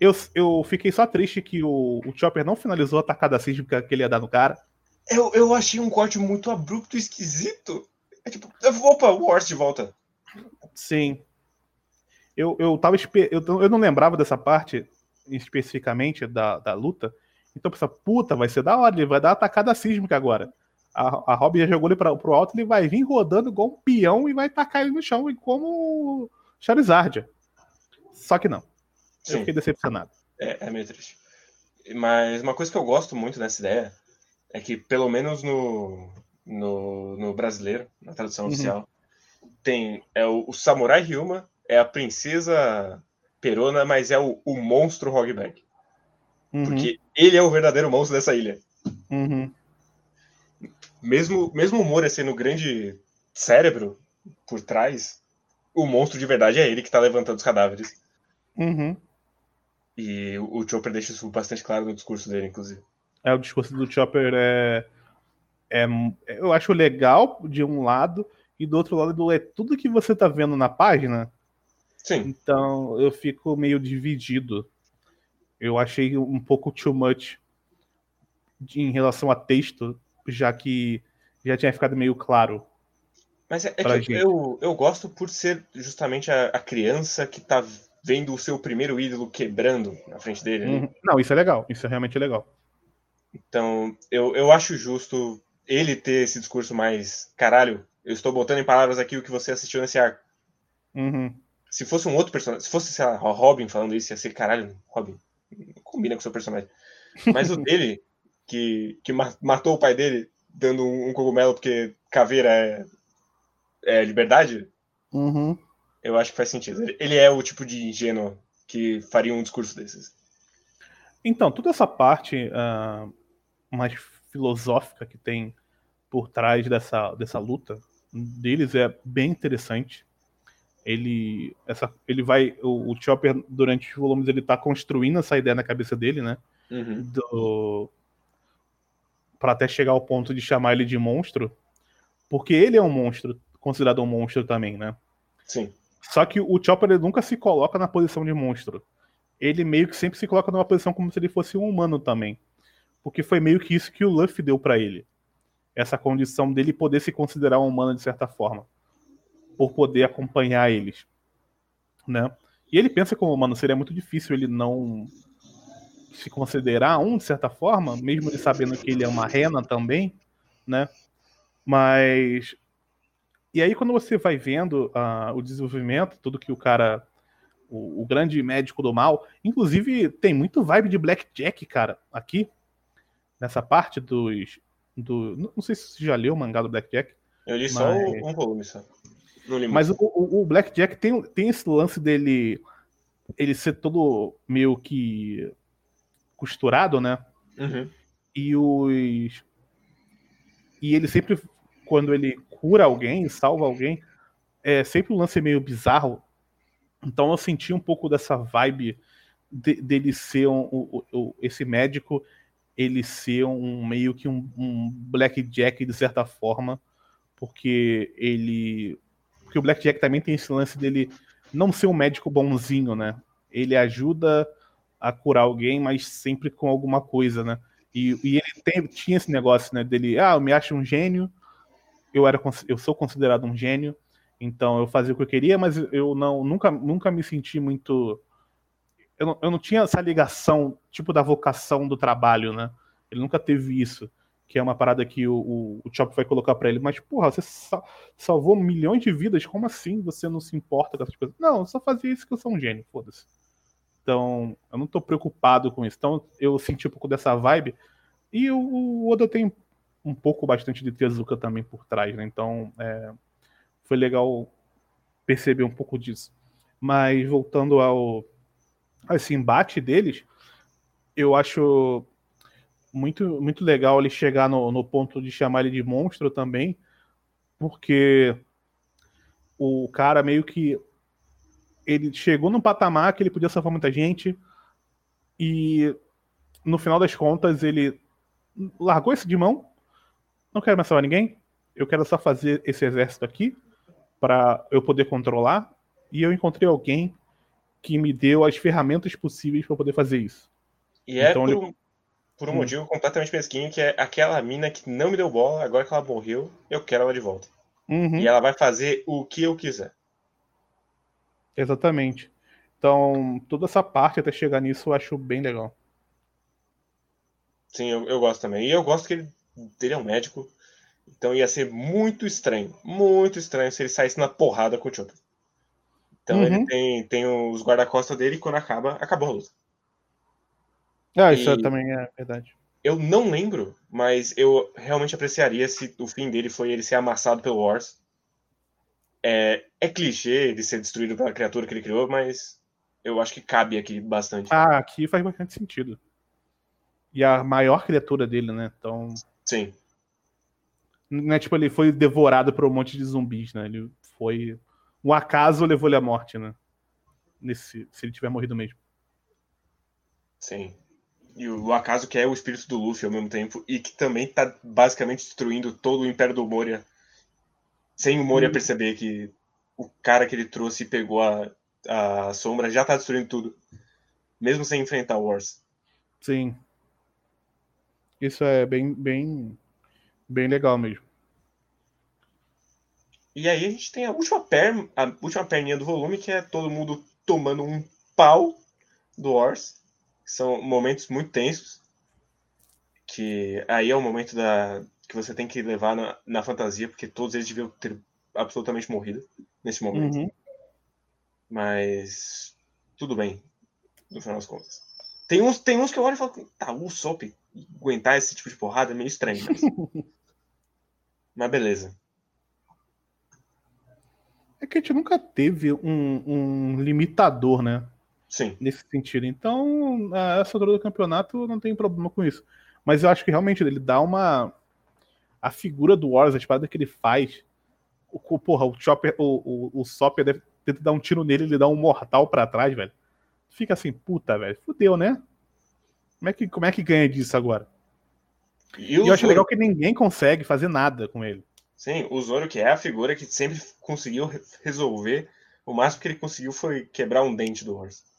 Eu, eu fiquei só triste que o, o Chopper não finalizou a tacada sísmica que ele ia dar no cara. Eu, eu achei um corte muito abrupto e esquisito. É tipo, opa, o Horst de volta. Sim. Eu, eu tava eu, eu não lembrava dessa parte especificamente da, da luta. Então eu pensava, puta, vai ser da hora, ele vai dar uma atacada sísmica agora. A, a Robin já jogou ele pra, pro alto, ele vai vir rodando igual um peão e vai tacar ele no chão, como Charizard. Só que não. Sim. Eu fiquei decepcionado. É, é meio triste. Mas uma coisa que eu gosto muito dessa ideia é que, pelo menos no, no, no brasileiro, na tradução uhum. oficial, tem é o, o, Samurai Ryuma, é a princesa Perona, mas é o, o monstro Hogback. Uhum. Porque ele é o verdadeiro monstro dessa ilha. Uhum. Mesmo, mesmo o Moura sendo o grande cérebro por trás, o monstro de verdade é ele que tá levantando os cadáveres. Uhum. E o, o Chopper deixa isso bastante claro no discurso dele, inclusive. É, o discurso do Chopper é, é, eu acho legal de um lado e do outro lado é tudo que você tá vendo na página. Sim. Então eu fico meio dividido. Eu achei um pouco too much em relação a texto, já que já tinha ficado meio claro. Mas é, é que eu, eu gosto por ser justamente a, a, criança que tá vendo o seu primeiro ídolo quebrando na frente dele. Uhum. Não, isso é legal. Isso é realmente legal. Então, eu, eu acho justo ele ter esse discurso mais. Caralho, eu estou botando em palavras aqui o que você assistiu nesse arco. Uhum. Se fosse um outro personagem, se fosse, sei lá, Robin falando isso, ia ser caralho, Robin, combina com o seu personagem. Mas o dele, que, que matou o pai dele dando um cogumelo porque caveira é, é liberdade, uhum. eu acho que faz sentido. Ele é o tipo de ingênuo que faria um discurso desses. Então, toda essa parte uh, mais filosófica que tem por trás dessa, dessa luta deles é bem interessante. Ele, essa, ele vai. O, o Chopper, durante os volumes, ele tá construindo essa ideia na cabeça dele, né? Uhum. Do, para até chegar ao ponto de chamar ele de monstro. Porque ele é um monstro, considerado um monstro também, né? Sim. Só que o Chopper ele nunca se coloca na posição de monstro. Ele meio que sempre se coloca numa posição como se ele fosse um humano também. Porque foi meio que isso que o Luffy deu para ele. Essa condição dele poder se considerar um humano de certa forma. Por poder acompanhar eles. Né? E ele pensa como humano, seria muito difícil ele não se considerar um, de certa forma, mesmo ele sabendo que ele é uma rena também, né? Mas e aí, quando você vai vendo uh, o desenvolvimento, tudo que o cara. O, o, grande médico do mal. Inclusive, tem muito vibe de Blackjack, cara, aqui. Nessa parte dos. Do, não sei se você já leu o mangá do Blackjack. Eu li mas... só um volume só. Mas o, o, o, Blackjack tem, tem esse lance dele. Ele ser todo meio que. costurado, né? Uhum. E os. E ele sempre quando ele cura alguém, salva alguém, é sempre um lance meio bizarro. Então eu senti um pouco dessa vibe de, dele ser um, um, esse médico, ele ser um meio que um, um blackjack de certa forma, porque ele, porque o blackjack também tem esse lance dele não ser um médico bonzinho, né? Ele ajuda a curar alguém, mas sempre com alguma coisa, né? E, e ele tem, tinha esse negócio, né? Dele, ah, eu me acho um gênio, eu era eu sou considerado um gênio, então eu fazia o que eu queria, mas eu não nunca nunca me senti muito eu não, eu não tinha essa ligação tipo da vocação do trabalho, né? Ele nunca teve isso, que é uma parada que o, o, o Chop vai colocar para ele, mas porra, você salvou milhões de vidas, como assim você não se importa com essas coisas? Não, eu só fazia isso que eu sou um gênio, foda-se. Então, eu não tô preocupado com isso. Então, eu senti um pouco dessa vibe. E o, o Oda tem um pouco bastante de Tezuka também por trás, né? Então é, foi legal perceber um pouco disso. Mas voltando ao a esse embate deles, eu acho muito, muito legal ele chegar no, no ponto de chamar ele de monstro também, porque o cara meio que ele chegou num patamar que ele podia salvar muita gente e no final das contas ele largou esse de mão não quero mais salvar ninguém. Eu quero só fazer esse exército aqui para eu poder controlar. E eu encontrei alguém que me deu as ferramentas possíveis para poder fazer isso. E é então, por, ele... por um hum. motivo completamente mesquinho, que é aquela mina que não me deu bola, agora que ela morreu, eu quero ela de volta. Uhum. E ela vai fazer o que eu quiser. Exatamente. Então, toda essa parte até chegar nisso eu acho bem legal. Sim, eu, eu gosto também. E eu gosto que ele ele é um médico. Então ia ser muito estranho, muito estranho se ele saísse na porrada com o Chopper. Então uhum. ele tem, tem os guarda-costas dele e quando acaba, acabou a luta. Ah, isso e também é verdade. Eu não lembro, mas eu realmente apreciaria se o fim dele foi ele ser amassado pelo Wars. É, é clichê de ser destruído pela criatura que ele criou, mas eu acho que cabe aqui bastante. Ah, aqui faz bastante sentido. E a maior criatura dele, né? Então. Sim. Não é tipo, ele foi devorado por um monte de zumbis, né? Ele foi. Um acaso levou ele à morte, né? Nesse, se ele tiver morrido mesmo. Sim. E o acaso que é o espírito do Luffy ao mesmo tempo, e que também tá basicamente destruindo todo o Império do Moria. Sem o Moria hum. perceber que o cara que ele trouxe e pegou a, a sombra já tá destruindo tudo. Mesmo sem enfrentar o Wars. Sim. Isso é bem, bem, bem legal mesmo. E aí a gente tem a última, per... a última perninha do volume, que é todo mundo tomando um pau do Ors. São momentos muito tensos. Que aí é o momento da... que você tem que levar na, na fantasia, porque todos eles deviam ter absolutamente morrido nesse momento. Uhum. Mas tudo bem, no final das contas. Tem uns, tem uns que eu olho e falo, tá, o Sop, aguentar esse tipo de porrada é meio estranho. Mas, mas beleza. É que a gente nunca teve um, um limitador, né? Sim. Nesse sentido. Então, essa altura do campeonato não tem problema com isso. Mas eu acho que realmente ele dá uma. A figura do Wars, a espada que ele faz. O, porra, o Chopper, o, o, o Sopper deve, tenta dar um tiro nele, ele dá um mortal para trás, velho. Fica assim, puta, velho, fudeu, né? Como é que, como é que ganha disso agora? E, e eu acho legal que ninguém consegue fazer nada com ele. Sim, o Zoro, que é a figura que sempre conseguiu resolver, o máximo que ele conseguiu foi quebrar um dente do Horse.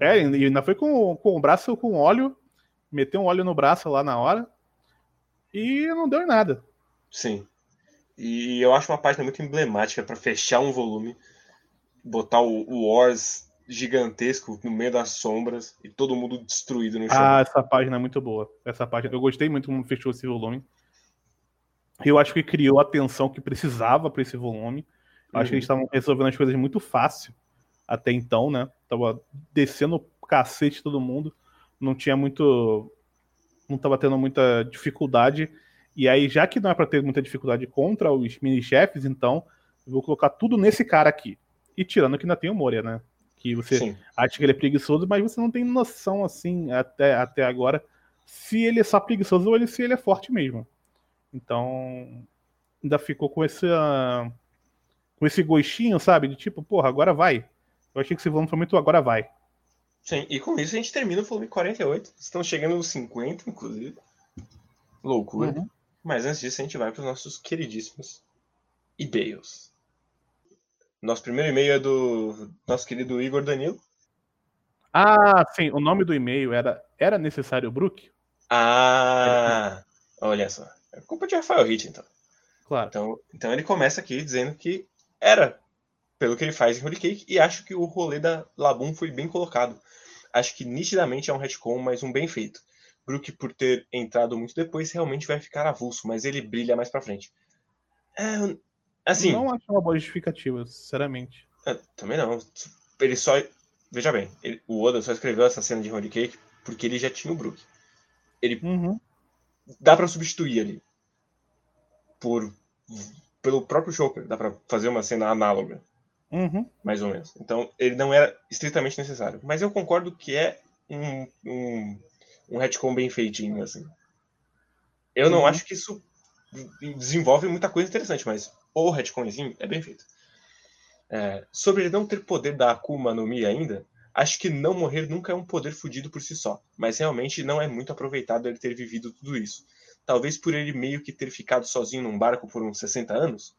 É, e ainda foi com, com o braço com óleo, meteu um óleo no braço lá na hora, e não deu em nada. Sim. E eu acho uma página muito emblemática para fechar um volume, botar o, o Wars gigantesco no meio das sombras e todo mundo destruído no chão. Ah, essa página é muito boa. Essa página, eu gostei muito como fechou esse volume. Eu acho que criou a tensão que precisava para esse volume. Uhum. Acho que eles uhum. estavam resolvendo as coisas muito fácil até então, né? Tava descendo o cacete todo mundo. Não tinha muito. Não tava tendo muita dificuldade. E aí, já que não é para ter muita dificuldade contra os mini-chefes, então eu vou colocar tudo nesse cara aqui. E tirando que ainda tem o Moria, né? Que você Sim. acha que ele é preguiçoso, mas você não tem noção, assim, até, até agora, se ele é só preguiçoso ou ele, se ele é forte mesmo. Então, ainda ficou com esse, uh, com esse gostinho, sabe? De tipo, porra, agora vai. Eu achei que esse volume foi muito agora vai. Sim, e com isso a gente termina o volume 48. Estamos chegando nos 50, inclusive. Loucura. Uhum. Mas antes disso, a gente vai para os nossos queridíssimos e-mails. Nosso primeiro e-mail é do nosso querido Igor Danilo. Ah, sim. O nome do e-mail era Era Necessário Brook? Ah, olha só. É culpa de Rafael Hit, então. Claro. Então, então ele começa aqui dizendo que era pelo que ele faz em Holy Cake e acho que o rolê da Labum foi bem colocado. Acho que nitidamente é um retcon, mas um bem feito. Brook, por ter entrado muito depois, realmente vai ficar avulso, mas ele brilha mais pra frente. É, assim. Não acho uma boa justificativa, sinceramente. É, também não. Ele só. Veja bem, ele, o Oda só escreveu essa cena de Holy Cake porque ele já tinha o Brook. Ele. Uhum. Dá para substituir ali. Por. Pelo próprio Chopper. Dá para fazer uma cena análoga. Uhum. Mais ou menos. Então, ele não era estritamente necessário. Mas eu concordo que é um, um, um retcon bem feitinho, assim. Eu não uhum. acho que isso desenvolve muita coisa interessante, mas o retconzinho é bem feito. É, sobre ele não ter poder da Akuma no Mi ainda, acho que não morrer nunca é um poder fudido por si só, mas realmente não é muito aproveitado ele ter vivido tudo isso. Talvez por ele meio que ter ficado sozinho num barco por uns 60 anos.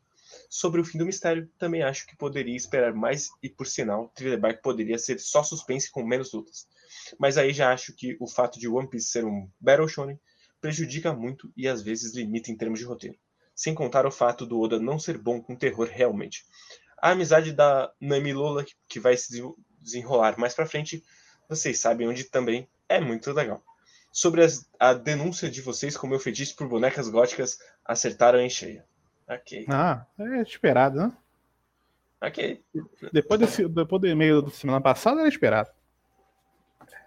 Sobre o fim do mistério, também acho que poderia esperar mais e, por sinal, Thriller Bark poderia ser só suspense com menos lutas. Mas aí já acho que o fato de One Piece ser um Battle Shonen prejudica muito e às vezes limita em termos de roteiro. Sem contar o fato do Oda não ser bom com terror realmente. A amizade da Nami Lola, que vai se desenrolar mais pra frente, vocês sabem onde também é muito legal. Sobre as, a denúncia de vocês com meu fetiche por bonecas góticas, acertaram em cheia. Ok. Ah, é esperado, né? Ok. Depois, desse, depois do e-mail da semana passada, era esperado.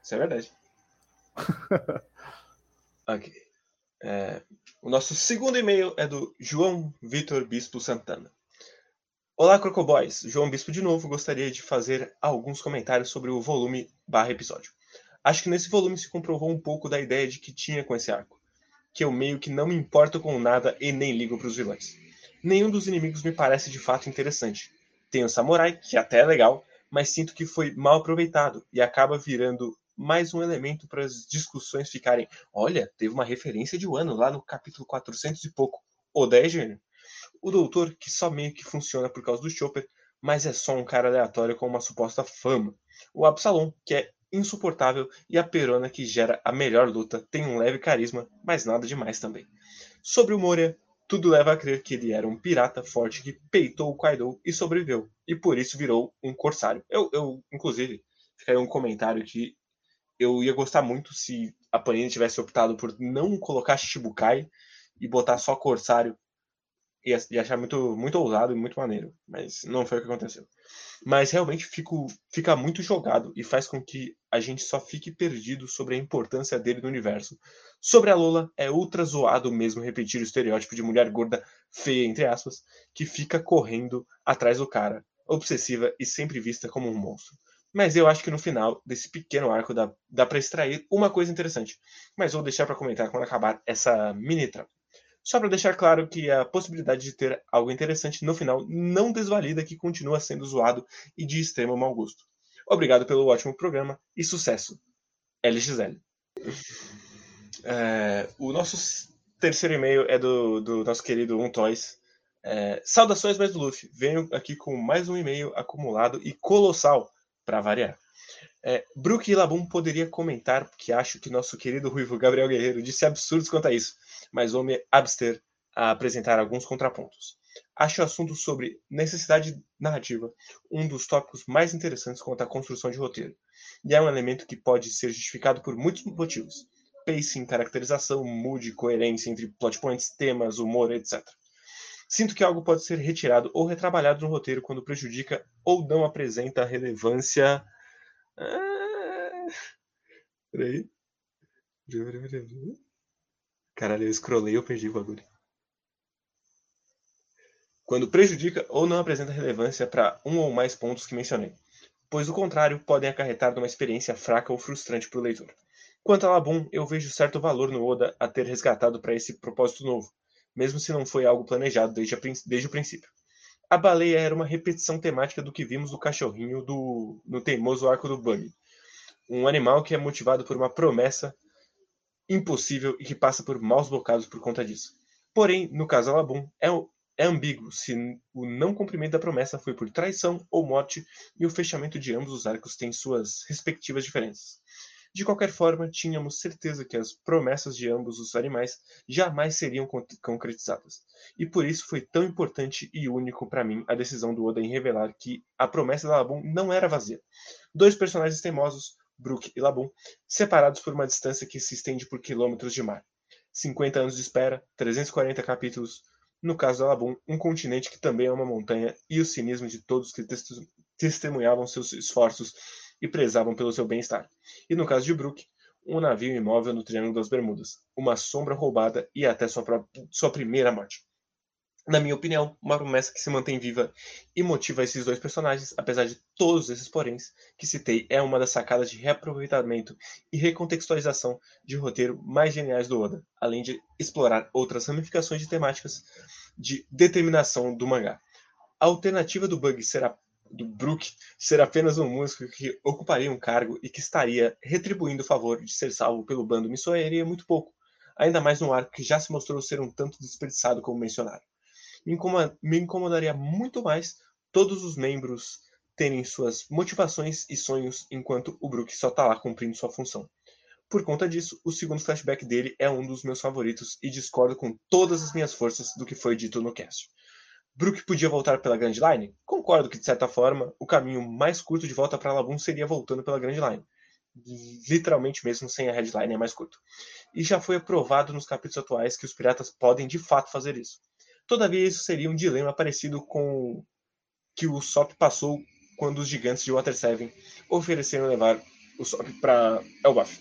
Isso é verdade. ok. É, o nosso segundo e-mail é do João Vitor Bispo Santana. Olá, Crocoboys. João Bispo de novo. Gostaria de fazer alguns comentários sobre o volume barra episódio. Acho que nesse volume se comprovou um pouco da ideia de que tinha com esse arco. Que eu meio que não me importo com nada e nem ligo para os vilões. Nenhum dos inimigos me parece de fato interessante. Tem o samurai, que até é legal, mas sinto que foi mal aproveitado e acaba virando mais um elemento para as discussões ficarem. Olha, teve uma referência de Wano lá no capítulo 400 e pouco. É gênio. O doutor, que só meio que funciona por causa do Chopper, mas é só um cara aleatório com uma suposta fama. O Absalom, que é insuportável, e a Perona, que gera a melhor luta, tem um leve carisma, mas nada demais também. Sobre o Moria, tudo leva a crer que ele era um pirata forte que peitou o Kaido e sobreviveu, e por isso virou um corsário. Eu, eu inclusive, fica aí um comentário que eu ia gostar muito se a Panini tivesse optado por não colocar Shichibukai e botar só Corsário. Ia, ia achar muito, muito ousado e muito maneiro. Mas não foi o que aconteceu. Mas realmente fico, fica muito jogado e faz com que a gente só fique perdido sobre a importância dele no universo. Sobre a Lola, é ultra zoado mesmo repetir o estereótipo de mulher gorda, feia, entre aspas, que fica correndo atrás do cara, obsessiva e sempre vista como um monstro. Mas eu acho que no final desse pequeno arco dá, dá para extrair uma coisa interessante. Mas vou deixar para comentar quando acabar essa mini trama. Só para deixar claro que a possibilidade de ter algo interessante no final não desvalida que continua sendo zoado e de extremo mau gosto. Obrigado pelo ótimo programa e sucesso. LXL. É, o nosso terceiro e-mail é do, do nosso querido Um. É, saudações, mais do Luffy. Venho aqui com mais um e-mail acumulado e colossal, para variar. É, Brook e Labum poderia comentar que acho que nosso querido ruivo Gabriel Guerreiro disse absurdos quanto a isso, mas vou me abster a apresentar alguns contrapontos. Acho o assunto sobre necessidade narrativa um dos tópicos mais interessantes quanto à construção de roteiro, e é um elemento que pode ser justificado por muitos motivos pacing, caracterização, mood, coerência entre plot points, temas, humor, etc. Sinto que algo pode ser retirado ou retrabalhado no roteiro quando prejudica ou não apresenta relevância. Ah... Peraí. Caralho, eu scrollei e eu perdi o bagulho. Quando prejudica ou não apresenta relevância para um ou mais pontos que mencionei, pois o contrário podem acarretar numa experiência fraca ou frustrante para o leitor. Quanto a Labum, eu vejo certo valor no Oda a ter resgatado para esse propósito novo, mesmo se não foi algo planejado desde, a, desde o princípio. A baleia era uma repetição temática do que vimos do cachorrinho do, no teimoso arco do Bug. Um animal que é motivado por uma promessa impossível e que passa por maus bocados por conta disso. Porém, no caso Alabum, é, é ambíguo se o não cumprimento da promessa foi por traição ou morte, e o fechamento de ambos os arcos tem suas respectivas diferenças. De qualquer forma, tínhamos certeza que as promessas de ambos os animais jamais seriam concretizadas. E por isso foi tão importante e único para mim a decisão do Oda em revelar que a promessa da Labum não era vazia. Dois personagens teimosos, Brook e Labum, separados por uma distância que se estende por quilômetros de mar. 50 anos de espera, 340 capítulos. No caso da Labum, um continente que também é uma montanha e o cinismo de todos que testemunhavam seus esforços e prezavam pelo seu bem-estar. E no caso de Brook, um navio imóvel no Triângulo das Bermudas, uma sombra roubada e até sua, sua primeira morte. Na minha opinião, uma promessa que se mantém viva e motiva esses dois personagens, apesar de todos esses poréns que citei, é uma das sacadas de reaproveitamento e recontextualização de roteiro mais geniais do Oda, além de explorar outras ramificações de temáticas de determinação do mangá. A alternativa do Bug será do Brook ser apenas um músico que ocuparia um cargo e que estaria retribuindo o favor de ser salvo pelo bando me soaria muito pouco, ainda mais num arco que já se mostrou ser um tanto desperdiçado como mencionaram. Me, incomodaria muito mais todos os membros terem suas motivações e sonhos enquanto o Brook só tá lá cumprindo sua função. Por conta disso, o segundo flashback dele é um dos meus favoritos e discordo com todas as minhas forças do que foi dito no cast. Brook podia voltar pela Grand Line? Concordo que, de certa forma, o caminho mais curto de volta para Labum seria voltando pela Grand Line. Literalmente mesmo sem a Headline é mais curto. E já foi aprovado nos capítulos atuais que os piratas podem de fato fazer isso. Todavia, isso seria um dilema parecido com que o Sop passou quando os gigantes de Water 7 ofereceram levar o Sop para Elbaf.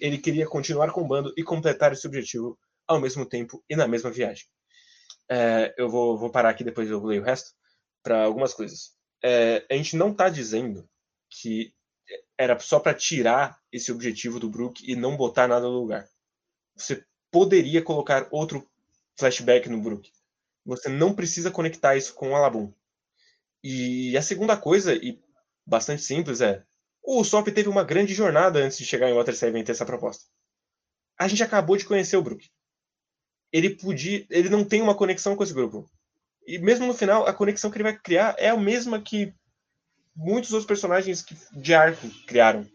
Ele queria continuar com o bando e completar esse objetivo ao mesmo tempo e na mesma viagem. É, eu vou, vou, parar aqui, depois eu leio o resto, para algumas coisas. É, a gente não está dizendo que era só para tirar esse objetivo do Brook e não botar nada no lugar. Você poderia colocar outro flashback no Brook. Você não precisa conectar isso com o Alabum. E a segunda coisa, e bastante simples, é: o Usopp teve uma grande jornada antes de chegar em Water 7 e ter essa proposta. A gente acabou de conhecer o Brook ele podia, ele não tem uma conexão com esse grupo. E mesmo no final, a conexão que ele vai criar é a mesma que muitos outros personagens de arco criaram.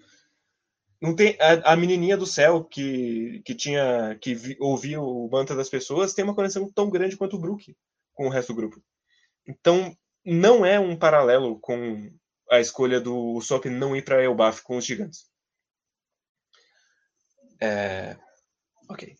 Não tem a, a, menininha do céu que, que tinha que vi, ouvia o mantra das pessoas tem uma conexão tão grande quanto o Brook com o resto do grupo. Então, não é um paralelo com a escolha do Usopp não ir para Elbaf com os gigantes. É... Ok.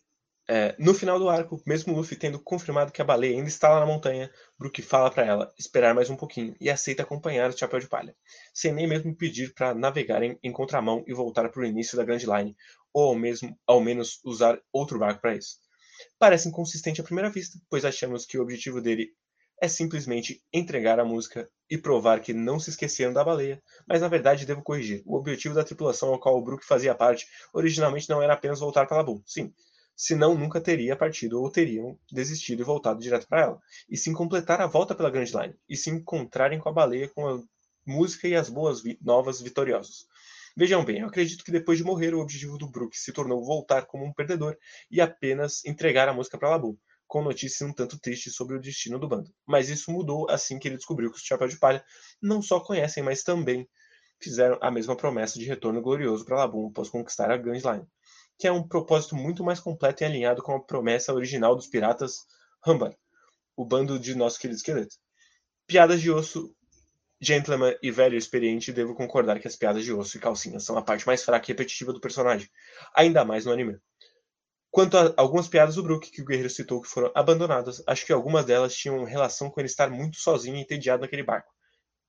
É, no final do arco, mesmo Luffy tendo confirmado que a baleia ainda está lá na montanha, Brook fala para ela esperar mais um pouquinho e aceita acompanhar o Chapéu de Palha, sem nem mesmo pedir para navegarem em contramão e voltar para o início da Grand Line, ou ao, mesmo, ao menos usar outro barco para isso. Parece inconsistente à primeira vista, pois achamos que o objetivo dele é simplesmente entregar a música e provar que não se esqueceram da baleia, mas na verdade devo corrigir. O objetivo da tripulação ao qual o Brook fazia parte originalmente não era apenas voltar para Labu. Sim, senão nunca teria partido ou teriam desistido e voltado direto para ela, e sim completar a volta pela Grand Line, e se encontrarem com a baleia com a música e as boas vi novas vitoriosos. Vejam bem, eu acredito que depois de morrer, o objetivo do Brook se tornou voltar como um perdedor e apenas entregar a música para Labu, com notícias um tanto tristes sobre o destino do bando. Mas isso mudou assim que ele descobriu que os Chapéu de Palha não só conhecem, mas também fizeram a mesma promessa de retorno glorioso para Labu após conquistar a Grand Line, que é um propósito muito mais completo e alinhado com a promessa original dos piratas Humbar, o bando de nosso querido esqueleto. Piadas de osso Gentleman e velho experiente, devo concordar que as piadas de osso e calcinha são a parte mais fraca e repetitiva do personagem, ainda mais no anime. Quanto a algumas piadas do Brook que o guerreiro citou que foram abandonadas, acho que algumas delas tinham relação com ele estar muito sozinho e entediado naquele barco,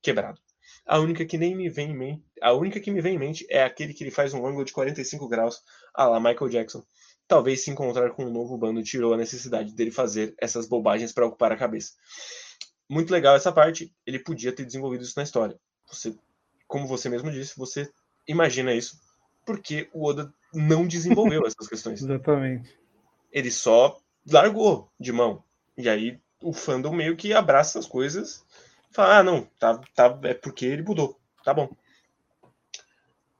quebrado. A única que nem me vem em mente, a única que me vem em mente é aquele que ele faz um ângulo de 45 graus, a la Michael Jackson. Talvez se encontrar com um novo bando tirou a necessidade dele fazer essas bobagens para ocupar a cabeça muito legal essa parte. Ele podia ter desenvolvido isso na história. Você, como você mesmo disse, você imagina isso porque o Oda não desenvolveu essas questões. Exatamente. Ele só largou de mão. E aí o fandom meio que abraça as coisas fala: ah, não, tá, tá, é porque ele mudou. Tá bom.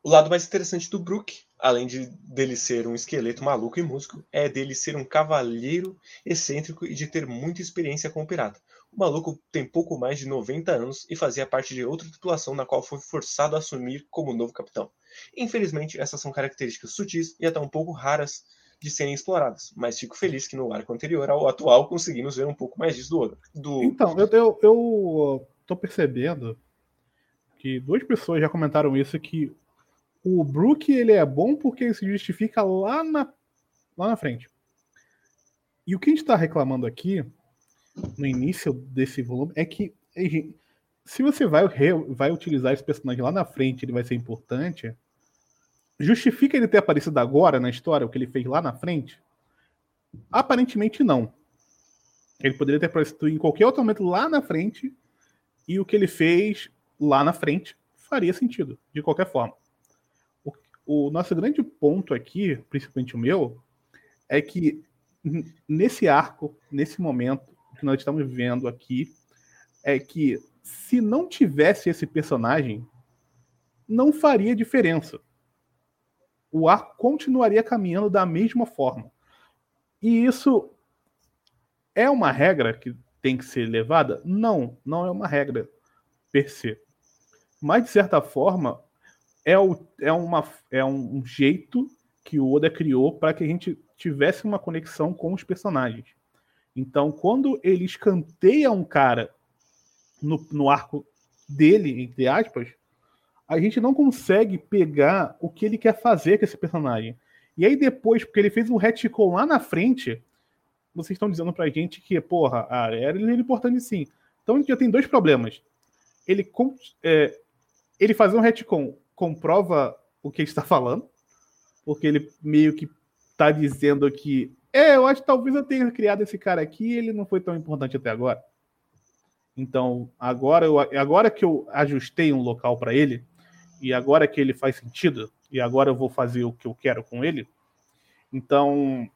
O lado mais interessante do Brook, além de dele ser um esqueleto maluco e músico, é dele ser um cavalheiro excêntrico e de ter muita experiência com o pirata. O maluco tem pouco mais de 90 anos e fazia parte de outra tripulação na qual foi forçado a assumir como novo capitão. Infelizmente, essas são características sutis e até um pouco raras de serem exploradas, mas fico feliz que no arco anterior ao atual conseguimos ver um pouco mais disso do outro. Do... Então, eu, eu, eu tô percebendo que duas pessoas já comentaram isso, que o Brook ele é bom porque ele se justifica lá na, lá na frente. E o que a gente está reclamando aqui no início desse volume é que se você vai, vai utilizar esse personagem lá na frente, ele vai ser importante. Justifica ele ter aparecido agora na história, o que ele fez lá na frente? Aparentemente não. Ele poderia ter aparecido em qualquer outro momento lá na frente, e o que ele fez lá na frente faria sentido, de qualquer forma. O, o nosso grande ponto aqui, principalmente o meu, é que nesse arco, nesse momento, que nós estamos vendo aqui é que se não tivesse esse personagem, não faria diferença. O arco continuaria caminhando da mesma forma. E isso é uma regra que tem que ser levada? Não, não é uma regra per se. Mas, de certa forma, é, o, é, uma, é um jeito que o Oda criou para que a gente tivesse uma conexão com os personagens. Então, quando ele escanteia um cara no, no arco dele, entre aspas, a gente não consegue pegar o que ele quer fazer com esse personagem. E aí depois, porque ele fez um retcon lá na frente, vocês estão dizendo pra gente que, porra, a era ele é importante sim. Então a gente já tem dois problemas. Ele, é, ele fazer um retcon comprova o que ele está falando, porque ele meio que está dizendo que é, eu acho que talvez eu tenha criado esse cara aqui ele não foi tão importante até agora. Então, agora, eu, agora que eu ajustei um local para ele, e agora que ele faz sentido, e agora eu vou fazer o que eu quero com ele, então,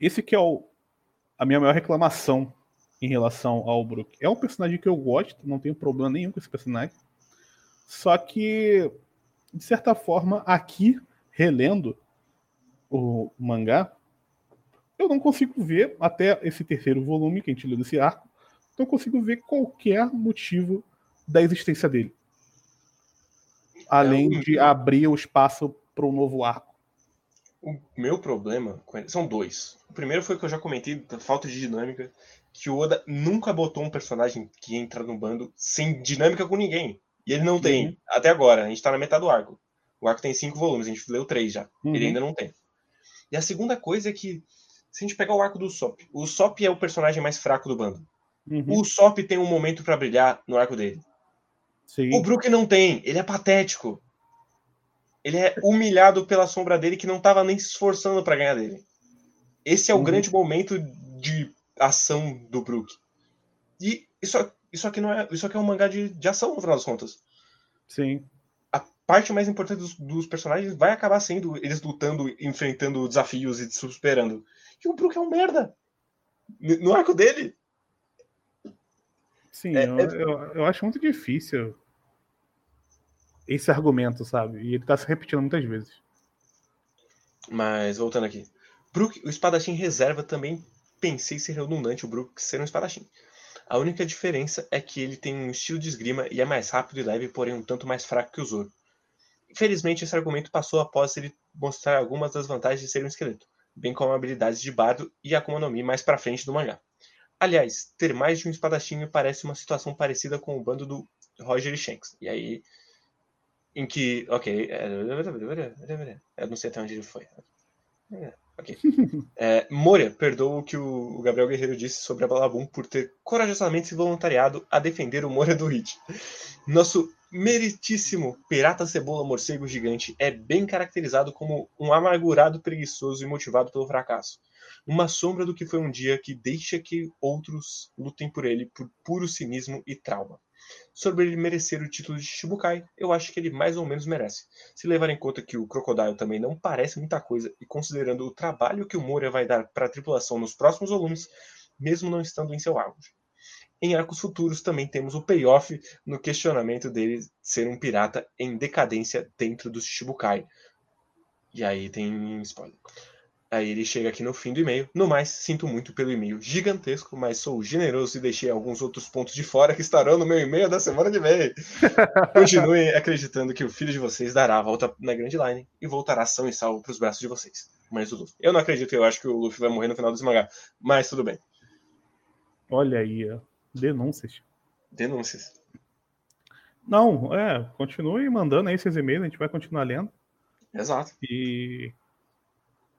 esse que é o, a minha maior reclamação em relação ao Brook. É um personagem que eu gosto, não tenho problema nenhum com esse personagem. Só que, de certa forma, aqui, relendo o mangá, eu não consigo ver, até esse terceiro volume que a gente leu desse arco, não consigo ver qualquer motivo da existência dele. Além de abrir o espaço para um novo arco. O meu problema são dois. O primeiro foi o que eu já comentei, da falta de dinâmica, que o Oda nunca botou um personagem que entra no bando sem dinâmica com ninguém. E ele não tem, uhum. até agora. A gente tá na metade do arco. O arco tem cinco volumes, a gente leu três já. Uhum. Ele ainda não tem. E a segunda coisa é que se a gente pegar o arco do Sop, o Sop é o personagem mais fraco do bando. Uhum. O Sop tem um momento para brilhar no arco dele. Sim. O Brook não tem, ele é patético. Ele é humilhado pela sombra dele que não estava nem se esforçando para ganhar dele. Esse é o uhum. grande momento de ação do Brook. E isso, isso aqui não é, isso aqui é um mangá de, de ação no final das contas. Sim. A parte mais importante dos, dos, personagens vai acabar sendo eles lutando, enfrentando desafios e se superando. E o Brook é um merda. No arco dele. Sim, é, eu, é... Eu, eu acho muito difícil esse argumento, sabe? E ele tá se repetindo muitas vezes. Mas, voltando aqui. Brook, o espadachim reserva também pensei ser redundante o Brook ser um espadachim. A única diferença é que ele tem um estilo de esgrima e é mais rápido e leve, porém um tanto mais fraco que o Zoro. Infelizmente, esse argumento passou após ele mostrar algumas das vantagens de ser um esqueleto, bem como habilidades de bardo e Akuma no Mi mais pra frente do mangá. Aliás, ter mais de um espadachim me parece uma situação parecida com o bando do Roger e Shanks. E aí, em que, ok, eu não sei até onde ele foi. Ok. É, Moria perdoa o que o Gabriel Guerreiro disse sobre a Balabum por ter corajosamente se voluntariado a defender o Moria do Hit. Nosso meritíssimo pirata cebola morcego gigante é bem caracterizado como um amargurado preguiçoso e motivado pelo fracasso. Uma sombra do que foi um dia que deixa que outros lutem por ele por puro cinismo e trauma sobre ele merecer o título de Shibukai, eu acho que ele mais ou menos merece. Se levar em conta que o Crocodile também não parece muita coisa, e considerando o trabalho que o Moria vai dar para a tripulação nos próximos volumes, mesmo não estando em seu auge. Em arcos futuros também temos o payoff no questionamento dele ser um pirata em decadência dentro do Shibukai. E aí tem spoiler. Aí ele chega aqui no fim do e-mail. No mais, sinto muito pelo e-mail gigantesco, mas sou generoso e deixei alguns outros pontos de fora que estarão no meu e-mail da semana que vem. Continuem acreditando que o filho de vocês dará a volta na Grand Line e voltará são e salvo para os braços de vocês. Mas o Luffy. Eu não acredito, eu acho que o Luffy vai morrer no final do esmagar. Mas tudo bem. Olha aí, ó. denúncias. Denúncias. Não, é, continue mandando aí esses e-mails, a gente vai continuar lendo. Exato. E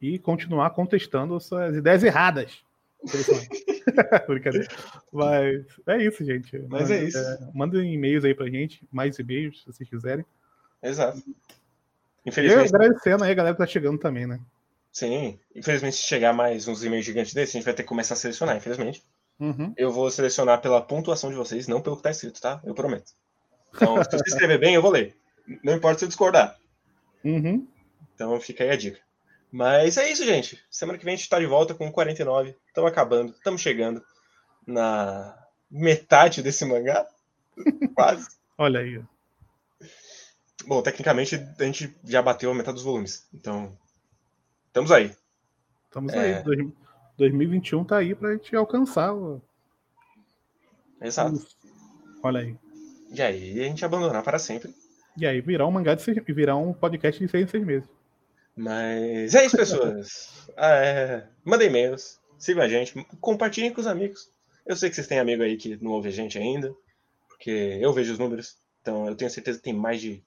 e continuar contestando suas ideias erradas. Brincadeira. Mas é isso, gente. Mas é isso. É, mandem e-mails aí pra gente, mais e-mails, se vocês quiserem. Exato. Infelizmente. E agradecendo aí a galera que tá chegando também, né? Sim. Infelizmente, se chegar mais uns e-mails gigantes desses, a gente vai ter que começar a selecionar, infelizmente. Uhum. Eu vou selecionar pela pontuação de vocês, não pelo que tá escrito, tá? Eu prometo. Então, se você escrever bem, eu vou ler. Não importa se eu discordar. Uhum. Então fica aí a dica. Mas é isso, gente. Semana que vem a gente está de volta com 49. Estamos acabando, estamos chegando na metade desse mangá. Quase. Olha aí. Bom, tecnicamente a gente já bateu a metade dos volumes. Então, estamos aí. Estamos é... aí. 2021 tá aí pra gente alcançar. O... Exato. Olha aí. E aí a gente abandonar para sempre. E aí virar um mangá de seis... virar um podcast de seis em seis meses. Mas é isso, pessoas. ah, é... Mandem e-mails, sigam a gente, compartilhem com os amigos. Eu sei que vocês têm amigo aí que não ouve a gente ainda, porque eu vejo os números. Então eu tenho certeza que tem mais de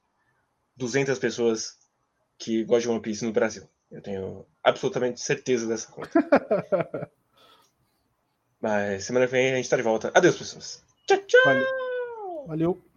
200 pessoas que gostam de One Piece no Brasil. Eu tenho absolutamente certeza dessa conta. Mas semana que vem a gente tá de volta. Adeus, pessoas. Tchau, tchau. Valeu. Valeu.